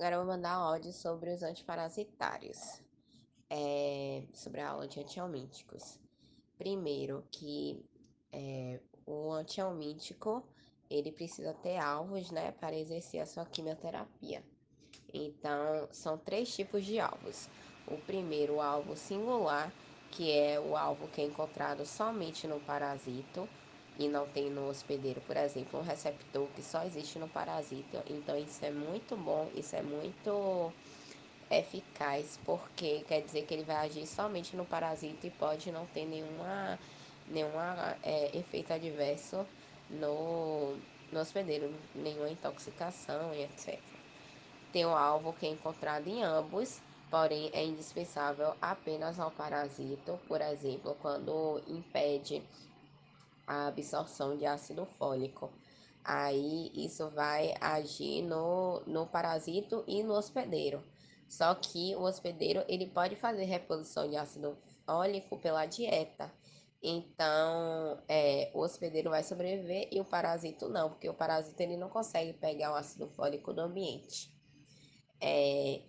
Agora eu vou mandar áudio sobre os antiparasitários, é, sobre a aula de antialmíticos. Primeiro, que é, o antialmítico ele precisa ter alvos, né, para exercer a sua quimioterapia. Então, são três tipos de alvos. O primeiro, o alvo singular, que é o alvo que é encontrado somente no parasito e não tem no hospedeiro, por exemplo, um receptor que só existe no parasito. Então isso é muito bom, isso é muito eficaz, porque quer dizer que ele vai agir somente no parasito e pode não ter nenhuma, nenhuma é, efeito adverso no, no hospedeiro, nenhuma intoxicação e etc. Tem o alvo que é encontrado em ambos, porém é indispensável apenas ao parasito, por exemplo, quando impede a absorção de ácido fólico. Aí isso vai agir no, no parasito e no hospedeiro. Só que o hospedeiro ele pode fazer reposição de ácido fólico pela dieta. Então, é, o hospedeiro vai sobreviver e o parasito não, porque o parasito ele não consegue pegar o ácido fólico do ambiente. É,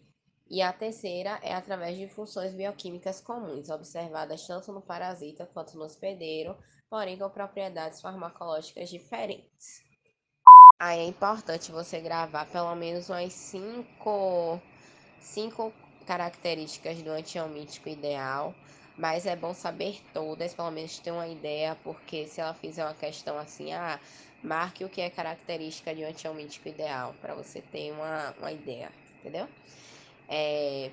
e a terceira é através de funções bioquímicas comuns, observadas tanto no parasita quanto no hospedeiro, porém com propriedades farmacológicas diferentes. Aí é importante você gravar pelo menos umas cinco, cinco características do antialmítico ideal, mas é bom saber todas, pelo menos ter uma ideia, porque se ela fizer uma questão assim, ah, marque o que é característica de um antialmítico ideal, para você ter uma, uma ideia, entendeu? É,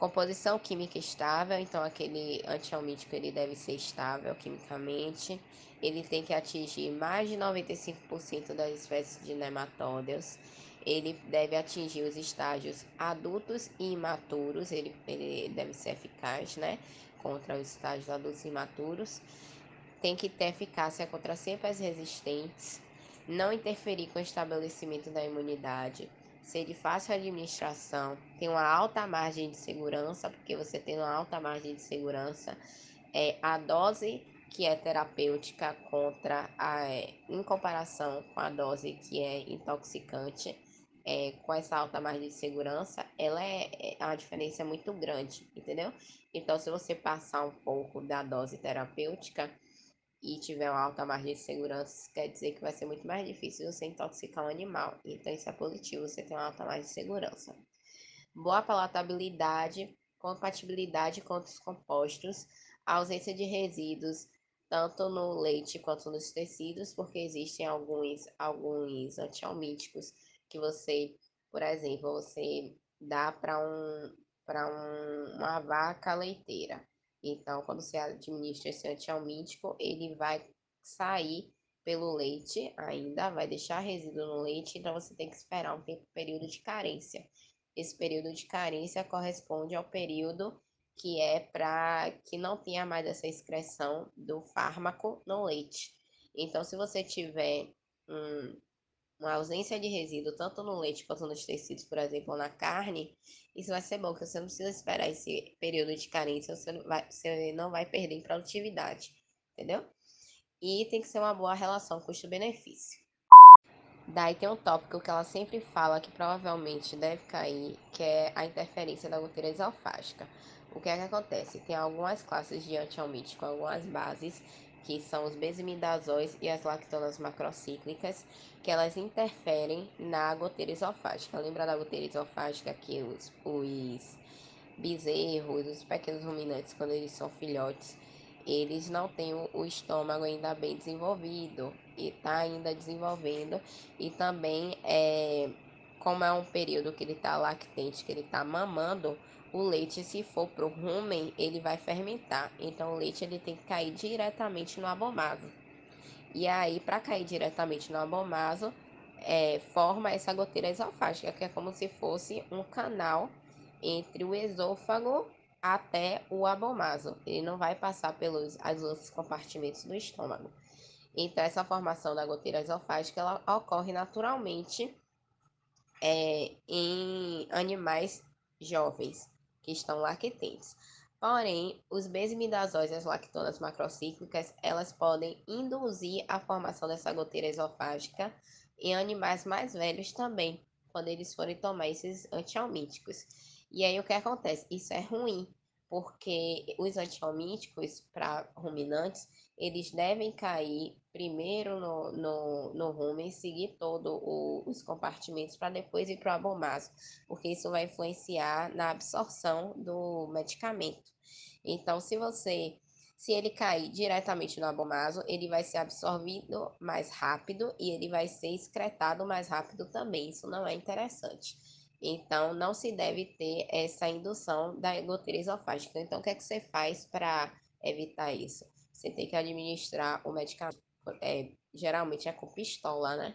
composição química estável, então aquele antialmítico ele deve ser estável quimicamente. Ele tem que atingir mais de 95% das espécies de nematódeos. Ele deve atingir os estágios adultos e imaturos, ele, ele deve ser eficaz, né? Contra os estágios adultos e imaturos. Tem que ter eficácia contra cepas resistentes, não interferir com o estabelecimento da imunidade, ser de fácil administração, tem uma alta margem de segurança, porque você tem uma alta margem de segurança, é a dose que é terapêutica contra a, é, em comparação com a dose que é intoxicante, é, com essa alta margem de segurança, ela é, é uma diferença muito grande, entendeu? Então, se você passar um pouco da dose terapêutica, e tiver uma alta margem de segurança, quer dizer que vai ser muito mais difícil você intoxicar um animal. Então, isso é positivo, você tem uma alta margem de segurança. Boa palatabilidade, compatibilidade com outros compostos, ausência de resíduos, tanto no leite quanto nos tecidos, porque existem alguns, alguns antialmíticos que você, por exemplo, você dá para um, um, uma vaca leiteira. Então, quando você administra esse antialmítico, ele vai sair pelo leite ainda, vai deixar resíduo no leite, então você tem que esperar um período de carência. Esse período de carência corresponde ao período que é para que não tenha mais essa excreção do fármaco no leite. Então, se você tiver um, uma ausência de resíduo tanto no leite quanto nos tecidos, por exemplo, na carne, isso vai ser bom, porque você não precisa esperar esse período de carência, você não vai, você não vai perder em produtividade, entendeu? E tem que ser uma boa relação custo-benefício. Daí tem um tópico que ela sempre fala que provavelmente deve cair, que é a interferência da goteira esofágica. O que é que acontece? Tem algumas classes de antialmítico, algumas bases que são os besimidazóis e as lactonas macrocíclicas, que elas interferem na goteira esofágica. Lembra da goteira esofágica que os, os bezerros, os pequenos ruminantes, quando eles são filhotes, eles não têm o estômago ainda bem desenvolvido e está ainda desenvolvendo e também é como é um período que ele está lactente, que ele está mamando, o leite, se for para o rumen, ele vai fermentar. Então, o leite ele tem que cair diretamente no abomaso. E aí, para cair diretamente no abomaso, é, forma essa goteira esofágica, que é como se fosse um canal entre o esôfago até o abomaso. Ele não vai passar pelos os outros compartimentos do estômago. Então, essa formação da goteira esofágica ela ocorre naturalmente é, em animais jovens que estão lactentes. Porém, os besimidazóis e as lactonas macrocíclicas, elas podem induzir a formação dessa goteira esofágica em animais mais velhos também. quando eles forem tomar esses antialmíticos. E aí o que acontece? Isso é ruim, porque os antialmíticos para ruminantes, eles devem cair primeiro no, no, no rumen, seguir todos os compartimentos para depois ir para o abomaso, porque isso vai influenciar na absorção do medicamento. Então, se você se ele cair diretamente no abomaso, ele vai ser absorvido mais rápido e ele vai ser excretado mais rápido também. Isso não é interessante. Então, não se deve ter essa indução da goteira esofágica. Então, o que é que você faz para evitar isso? Você tem que administrar o medicamento, é, geralmente é com pistola, né?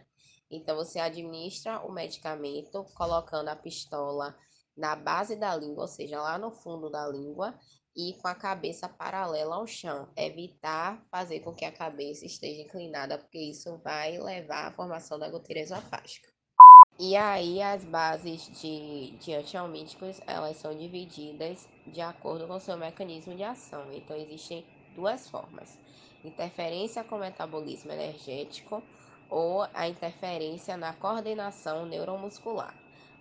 Então, você administra o medicamento colocando a pistola na base da língua, ou seja, lá no fundo da língua, e com a cabeça paralela ao chão. Evitar fazer com que a cabeça esteja inclinada, porque isso vai levar à formação da goteira esofágica. E aí as bases de, de antialmíticos, elas são divididas de acordo com o seu mecanismo de ação. Então existem duas formas. Interferência com o metabolismo energético ou a interferência na coordenação neuromuscular.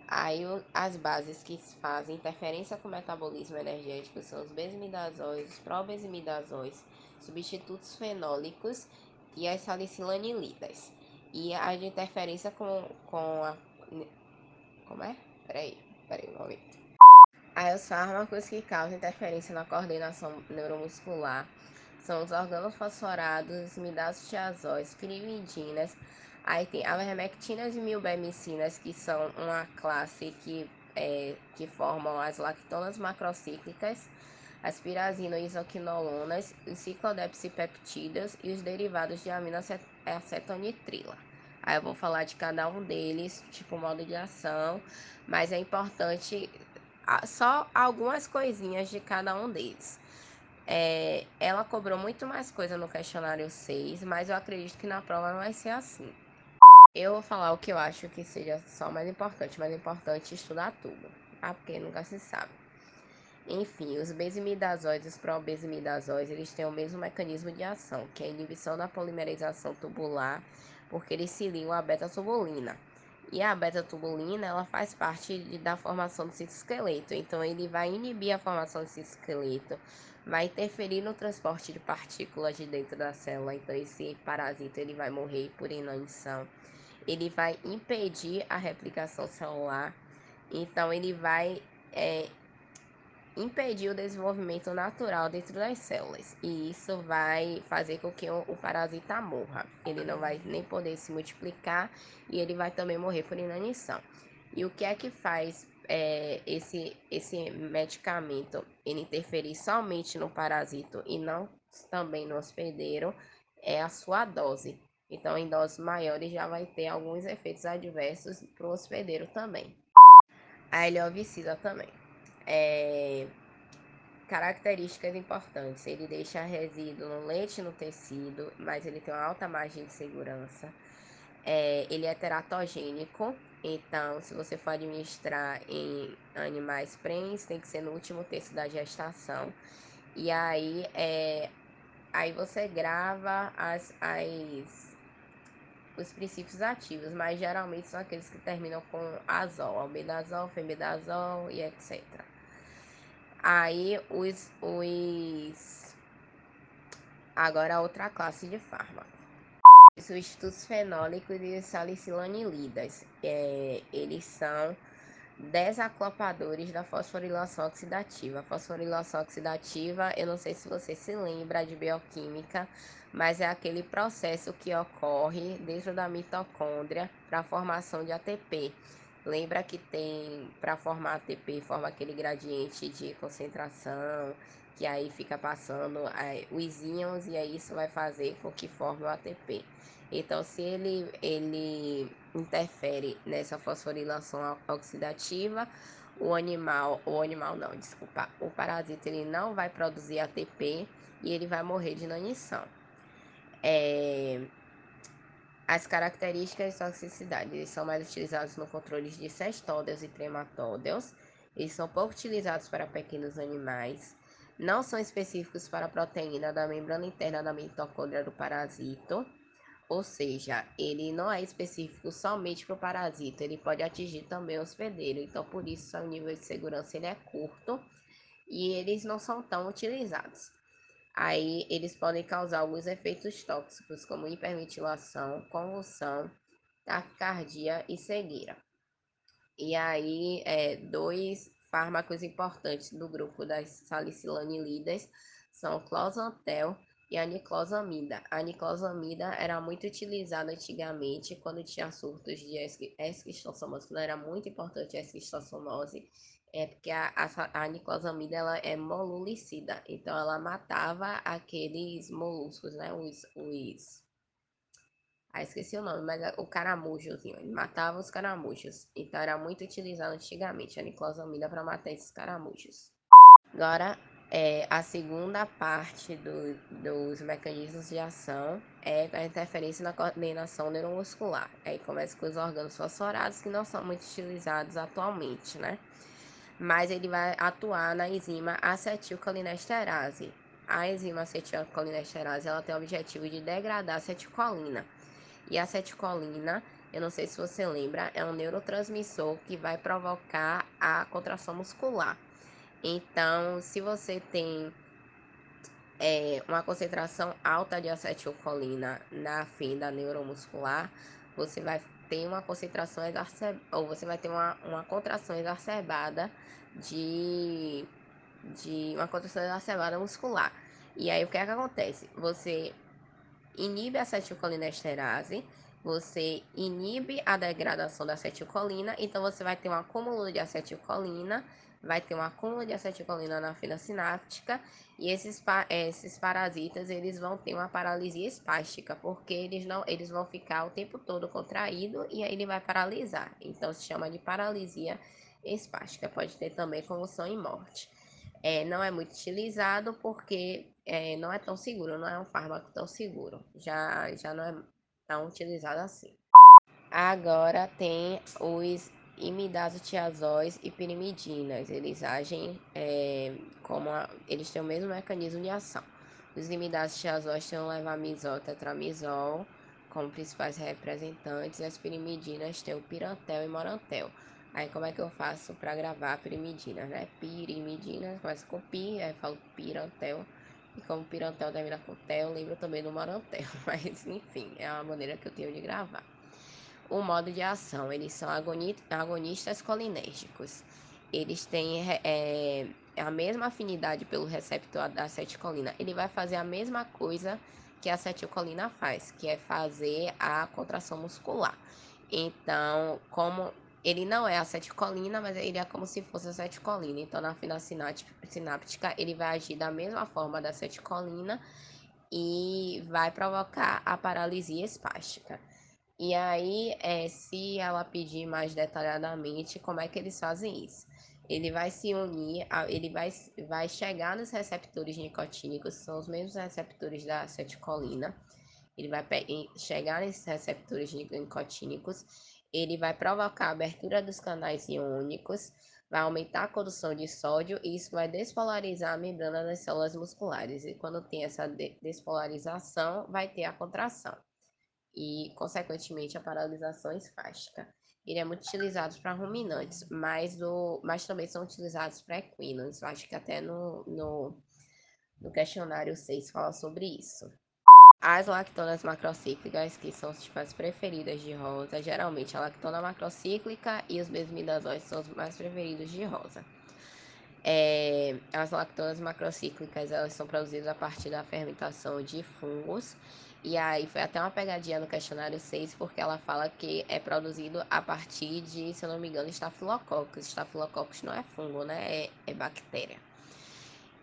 Aí as bases que fazem interferência com o metabolismo energético são os besimidazóis, os probesimidazóis, substitutos fenólicos e as salicilanilidas. E a de interferência com, com a. Como é? Peraí, peraí um momento. Aí os fármacos que causam interferência na coordenação neuromuscular são os organofosforados, midazotiazóis, pirividinas, Aí tem avermectinas e milbemicinas, que são uma classe que, é, que formam as lactonas macrocíclicas, as pirazinoisoquinolonas, os ciclodepsipeptidas e os derivados de aminoacetonitrila. Aí eu vou falar de cada um deles, tipo modo de ação, mas é importante só algumas coisinhas de cada um deles. É, ela cobrou muito mais coisa no questionário 6, mas eu acredito que na prova vai ser assim. Eu vou falar o que eu acho que seja só mais importante, mas é importante estudar tudo, tá? Porque nunca se sabe. Enfim, os besimidazóis e os probesimidazóis, eles têm o mesmo mecanismo de ação, que é a inibição da polimerização tubular, porque eles se ligam à beta-tubulina. E a beta-tubulina, ela faz parte de, da formação do citoesqueleto, então ele vai inibir a formação do citoesqueleto, vai interferir no transporte de partículas de dentro da célula, então esse parasita ele vai morrer por inanição ele vai impedir a replicação celular, então ele vai é, impedir o desenvolvimento natural dentro das células e isso vai fazer com que o, o parasita morra. Ele não vai nem poder se multiplicar e ele vai também morrer por inanição. E o que é que faz é, esse, esse medicamento ele interferir somente no parasito e não também no hospedeiro? É a sua dose. Então, em doses maiores já vai ter alguns efeitos adversos para o hospedeiro também. A heliovicida também. É... Características importantes. Ele deixa resíduo no leite no tecido, mas ele tem uma alta margem de segurança. É... Ele é teratogênico, então se você for administrar em animais prens, tem que ser no último terço da gestação. E aí, é... aí você grava as, as os princípios ativos, mas geralmente são aqueles que terminam com azol, albendazol, fenbendazol e etc. Aí os, os agora outra classe de fármaco. Substitutos fenólicos e salicilanilidas. É, eles são desaclopadores da fosforilação oxidativa. A fosforilação oxidativa, eu não sei se você se lembra de bioquímica, mas é aquele processo que ocorre dentro da mitocôndria para a formação de ATP. Lembra que tem para formar ATP, forma aquele gradiente de concentração, que aí fica passando é, os íons e aí isso vai fazer com que forme o ATP. Então, se ele, ele interfere nessa fosforilação oxidativa, o animal, o animal não, desculpa, o parasita ele não vai produzir ATP e ele vai morrer de inanição. É, as características de toxicidade, são mais utilizados no controle de cestódeos e trematódeos, eles são pouco utilizados para pequenos animais, não são específicos para a proteína da membrana interna da mitocôndria do parasito, Ou seja, ele não é específico somente para o parasita, ele pode atingir também o hospedeiro. Então, por isso, o nível de segurança ele é curto e eles não são tão utilizados. Aí, eles podem causar alguns efeitos tóxicos, como hiperventilação, convulsão, taquicardia e cegueira. E aí, é, dois fármacos importantes do grupo das salicylanilidas são closantel e a niclosamida. A niclosamida era muito utilizada antigamente quando tinha surtos de esquistossomose, quando era muito importante a esquistossomose, é porque a, a, a niclosamida ela é molulicida, então ela matava aqueles moluscos, né, os, os ah, esqueci o nome, mas é o caramujozinho. Ele matava os caramujos. Então era muito utilizado antigamente a niclosamida para matar esses caramujos. Agora, é, a segunda parte do, dos mecanismos de ação é a interferência na coordenação neuromuscular. Aí começa com os órgãos fosforados que não são muito utilizados atualmente, né? Mas ele vai atuar na enzima acetilcolinesterase. A enzima acetilcolinesterase ela tem o objetivo de degradar a acetilcolina. E a acetilcolina, eu não sei se você lembra, é um neurotransmissor que vai provocar a contração muscular. Então, se você tem é, uma concentração alta de acetilcolina na fenda neuromuscular, você vai ter uma concentração exacerbada, ou você vai ter uma, uma contração exacerbada de, de uma contração exacerbada muscular. E aí o que é que acontece? Você inibe a acetilcolinesterase, você inibe a degradação da acetilcolina, então você vai ter um acúmulo de acetilcolina, vai ter um acúmulo de acetilcolina na fila sináptica e esses, esses parasitas eles vão ter uma paralisia espástica, porque eles não eles vão ficar o tempo todo contraído e aí ele vai paralisar. Então se chama de paralisia espástica. Pode ter também convulsão e morte é, não é muito utilizado porque é, não é tão seguro, não é um fármaco tão seguro. Já, já não é tão utilizado assim. Agora tem os imidazotiazóis e pirimidinas. Eles agem é, como a, eles têm o mesmo mecanismo de ação. Os imidazotiazóis têm o levamisol, tetramizol como principais representantes. E as pirimidinas têm o pirantel e morantel. Aí como é que eu faço para gravar pirimidina, né? Pirimidina, começa com pi, aí falo pirantel. E como pirantel termina com tel, lembro também do marantel. Mas enfim, é a maneira que eu tenho de gravar. O modo de ação, eles são agonistas colinérgicos. Eles têm é, a mesma afinidade pelo receptor da acetilcolina. Ele vai fazer a mesma coisa que a acetilcolina faz, que é fazer a contração muscular. Então, como ele não é acetilcolina, mas ele é como se fosse acetilcolina. Então, na fina sináptica, ele vai agir da mesma forma da acetilcolina e vai provocar a paralisia espástica. E aí, é, se ela pedir mais detalhadamente como é que eles fazem isso. Ele vai se unir, ele vai, vai chegar nos receptores nicotínicos, que são os mesmos receptores da acetilcolina. Ele vai chegar nesses receptores nicotínicos ele vai provocar a abertura dos canais iônicos, vai aumentar a condução de sódio e isso vai despolarizar a membrana das células musculares. E quando tem essa despolarização, vai ter a contração e, consequentemente, a paralisação espástica. Ele é muito utilizado para ruminantes, mas, do, mas também são utilizados para equinos. Acho que até no, no, no questionário 6 fala sobre isso. As lactonas macrocíclicas, que são tipo, as preferidas de Rosa, geralmente a lactona macrocíclica e os mesmidazóis são os mais preferidos de Rosa. É, as lactonas macrocíclicas elas são produzidas a partir da fermentação de fungos. E aí foi até uma pegadinha no questionário 6, porque ela fala que é produzido a partir de, se eu não me engano, estafilococcus. Estafilococcus não é fungo, né? É, é bactéria.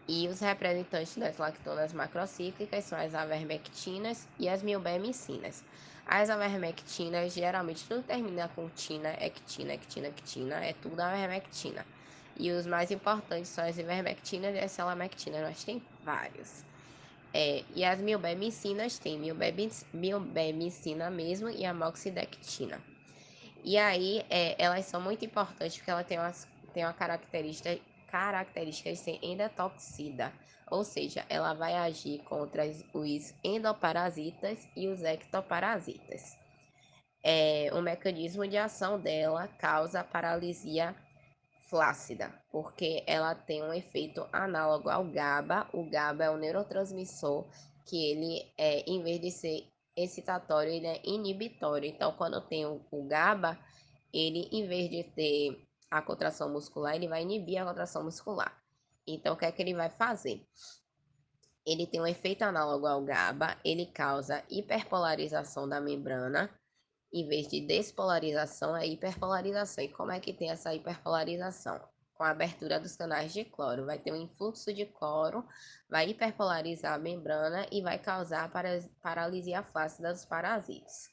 E os representantes das lactonas macrocíclicas são as avermectinas e as milbemicinas. As avermectinas, geralmente tudo termina com tina, ectina, ectina, ectina, é tudo avermectina. E os mais importantes são as ivermectinas e as selamectinas, mas tem vários. É, e as milbemicinas tem milbemicina mesmo e a moxidectina. E aí, é, elas são muito importantes porque ela tem, umas, tem uma característica características de ser endotoxida, ou seja, ela vai agir contra os endoparasitas e os ectoparasitas. É, o mecanismo de ação dela causa paralisia flácida, porque ela tem um efeito análogo ao GABA. O GABA é um neurotransmissor que ele, é, em vez de ser excitatório, ele é inibitório. Então, quando tem o, o GABA, ele, em vez de ter a contração muscular, ele vai inibir a contração muscular. Então, o que é que ele vai fazer? Ele tem um efeito análogo ao GABA, ele causa hiperpolarização da membrana, em vez de despolarização, é hiperpolarização. E como é que tem essa hiperpolarização? Com a abertura dos canais de cloro. Vai ter um influxo de cloro, vai hiperpolarizar a membrana e vai causar paralisia flácida dos parasitas.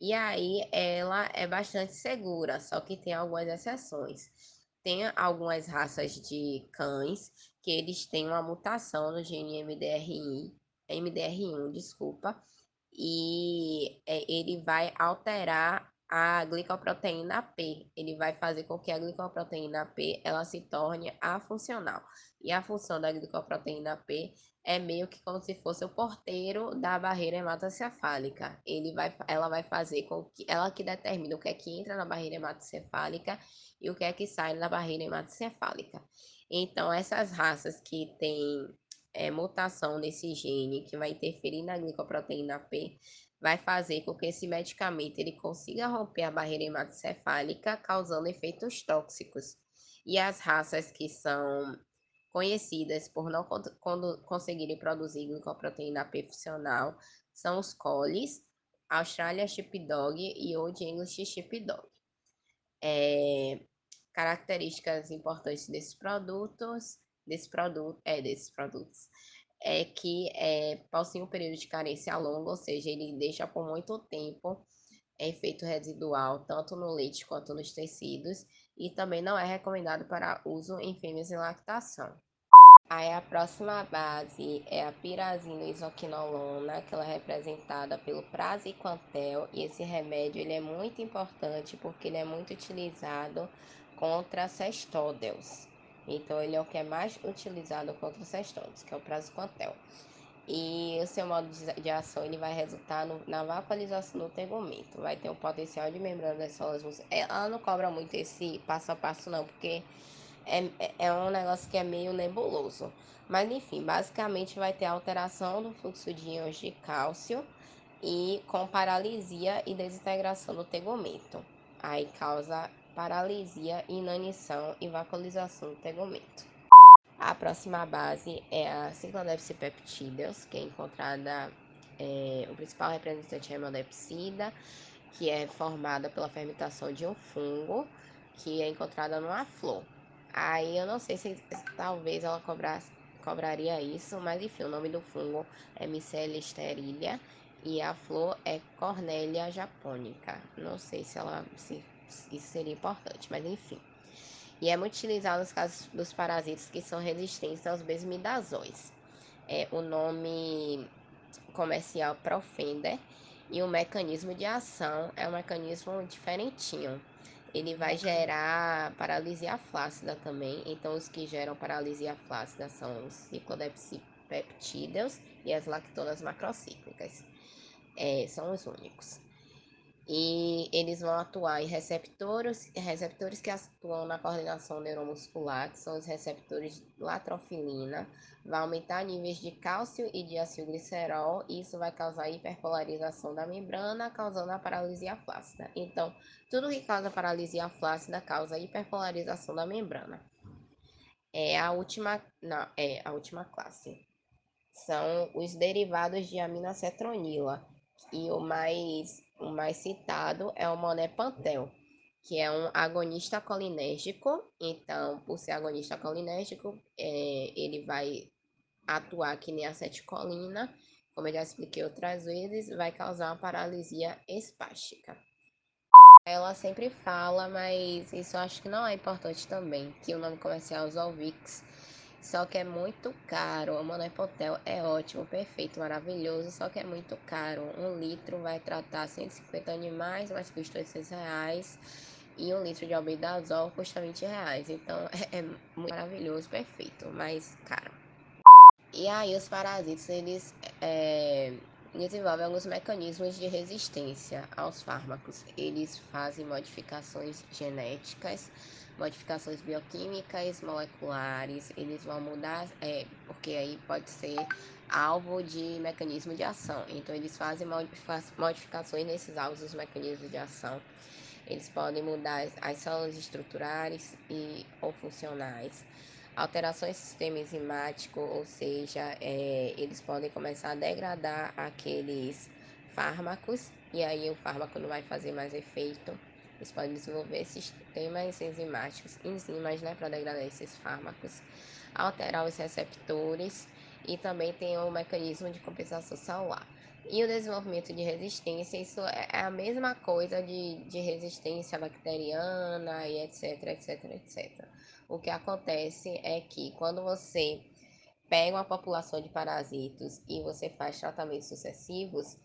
E aí ela é bastante segura, só que tem algumas exceções. Tem algumas raças de cães que eles têm uma mutação no gene MDRI, MDR1, desculpa, e é, ele vai alterar a glicoproteína P. Ele vai fazer com que a glicoproteína P ela se torne afuncional. E a função da glicoproteína P é meio que como se fosse o porteiro da barreira hematocefálica. Ele vai, ela vai fazer com que ela que determina o que é que entra na barreira hematocefálica e o que é que sai da barreira hematocefálica. Então, essas raças que têm é, mutação nesse gene que vai interferir na glicoproteína P vai fazer com que esse medicamento ele consiga romper a barreira hematocefálica, causando efeitos tóxicos. E as raças que são conhecidas por não conseguirem produzir glicoproteína P funcional são os colis, Australia Sheepdog e Old English Sheepdog. É, características importantes desses produtos desse produto, é, desses produtos, é que é, possui um período de carência longo, ou seja, ele deixa por muito tempo efeito residual, tanto no leite quanto nos tecidos, e também não é recomendado para uso em fêmeas em lactação. Aí a próxima base é a pirazina isoquinolona, que ela é representada pelo praziquantel, e esse remédio ele é muito importante porque ele é muito utilizado contra cestódeos. Então, ele é o que é mais utilizado contra cestoses, que é o praziquantel. E o seu modo de ação ele vai resultar no, na vaporização do tegumento. Vai ter um potencial de membrana das células é, Ela não cobra muito esse passo a passo, não, porque é, é um negócio que é meio nebuloso. Mas enfim, basicamente vai ter alteração do fluxo de íons de cálcio e com paralisia e desintegração do tegumento. Aí causa paralisia, inanição e vascularização do tegumento. A próxima base é a ciclodepsipeptídeos, que é encontrada, é, o principal representante é a hemodepsida, que é formada pela fermentação de um fungo, que é encontrada numa flor. Aí eu não sei se, talvez ela cobrasse, cobraria isso, mas enfim, o nome do fungo é Micelia sterilia e a flor é Cornélia japonica. Não sei se ela se isso seria importante, mas enfim. E é muito utilizado nos casos dos parasitas que são resistentes aos besmidazóis. É, o nome comercial Profender e o mecanismo de ação é um mecanismo diferentinho. Ele vai gerar paralisia flácida também. Então, os que geram paralisia flácida são os ciclodepsipeptídeos e as lactonas macrocíclicas. É, são os únicos e eles vão atuar em receptores, receptores que atuam na coordenação neuromuscular, que são os receptores de latrofilina, vai aumentar níveis de cálcio e de acilglicerol, e isso vai causar hiperpolarização da membrana, causando a paralisia flácida. Então, tudo que causa paralisia flácida causa hiperpolarização da membrana. É a última, não, é a última classe. São os derivados de aminocetronila e o mais, o mais citado é o monepantel, que é um agonista colinérgico. Então, por ser agonista colinérgico, é, ele vai atuar que nem acetilcolina, como eu já expliquei outras vezes, vai causar uma paralisia espástica. Ela sempre fala, mas isso acho que não é importante também, que o nome comercial é Zolvix só que é muito caro. O Monopotel é ótimo, perfeito, maravilhoso, só que é muito caro. Um litro vai tratar 150 animais, mais custa 800 reais. e um litro de albendazol custa 20 reais. Então é, é maravilhoso, perfeito, mas caro. E aí os parasitas, eles é, desenvolvem alguns mecanismos de resistência aos fármacos. Eles fazem modificações genéticas, modificações bioquímicas, moleculares, eles vão mudar, é, porque aí pode ser alvo de mecanismo de ação. Então eles fazem modificações nesses alvos dos mecanismos de ação. Eles podem mudar as células estruturais e ou funcionais alterações do sistema enzimático, ou seja, é, eles podem começar a degradar aqueles fármacos e aí o fármaco não vai fazer mais efeito. Eles podem desenvolver sistemas enzimáticos, enzimas, né, para degradar esses fármacos, alterar os receptores e também tem o mecanismo de compensação celular. E o desenvolvimento de resistência, isso é, é a mesma coisa de, de resistência bacteriana e etc, etc, etc. O que acontece é que quando você pega uma população de parasitos e você faz tratamentos sucessivos,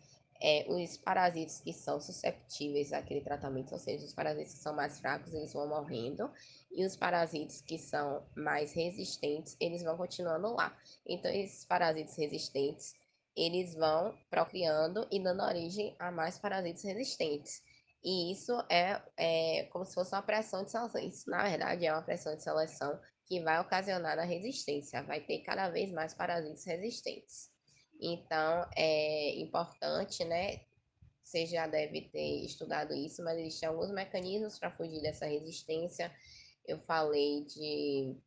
é, os parasitos que são susceptíveis àquele tratamento, ou seja, os parasitos que são mais fracos, eles vão morrendo, e os parasitos que são mais resistentes, eles vão continuando lá. Então, esses parasitos resistentes, eles vão procriando e dando origem a mais parasitos resistentes. E isso é, é como se fosse uma pressão de seleção. Isso, na verdade, é uma pressão de seleção que vai ocasionar a resistência. Vai ter cada vez mais parasitas resistentes. Então, é importante, né? Você já deve ter estudado isso, mas existem alguns mecanismos para fugir dessa resistência. Eu falei de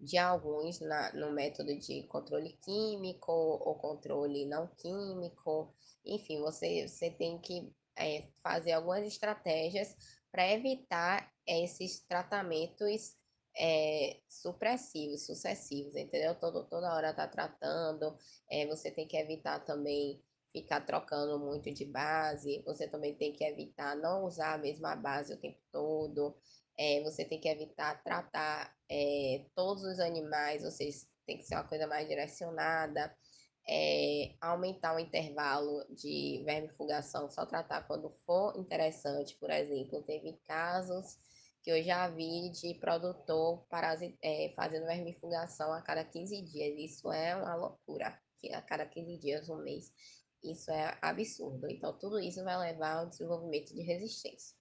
de alguns na, no método de controle químico ou controle não químico. Enfim, você, você tem que é, fazer algumas estratégias para evitar esses tratamentos é, supressivos, sucessivos, entendeu? Todo, toda hora tá tratando, é, você tem que evitar também ficar trocando muito de base, você também tem que evitar não usar a mesma base o tempo todo, é, você tem que evitar tratar é, todos os animais, ou seja, tem que ser uma coisa mais direcionada é, aumentar o intervalo de vermifugação, só tratar quando for interessante. Por exemplo, teve casos que eu já vi de produtor é, fazendo vermifugação a cada 15 dias. Isso é uma loucura, que a cada 15 dias, um mês. Isso é absurdo. Então, tudo isso vai levar ao desenvolvimento de resistência.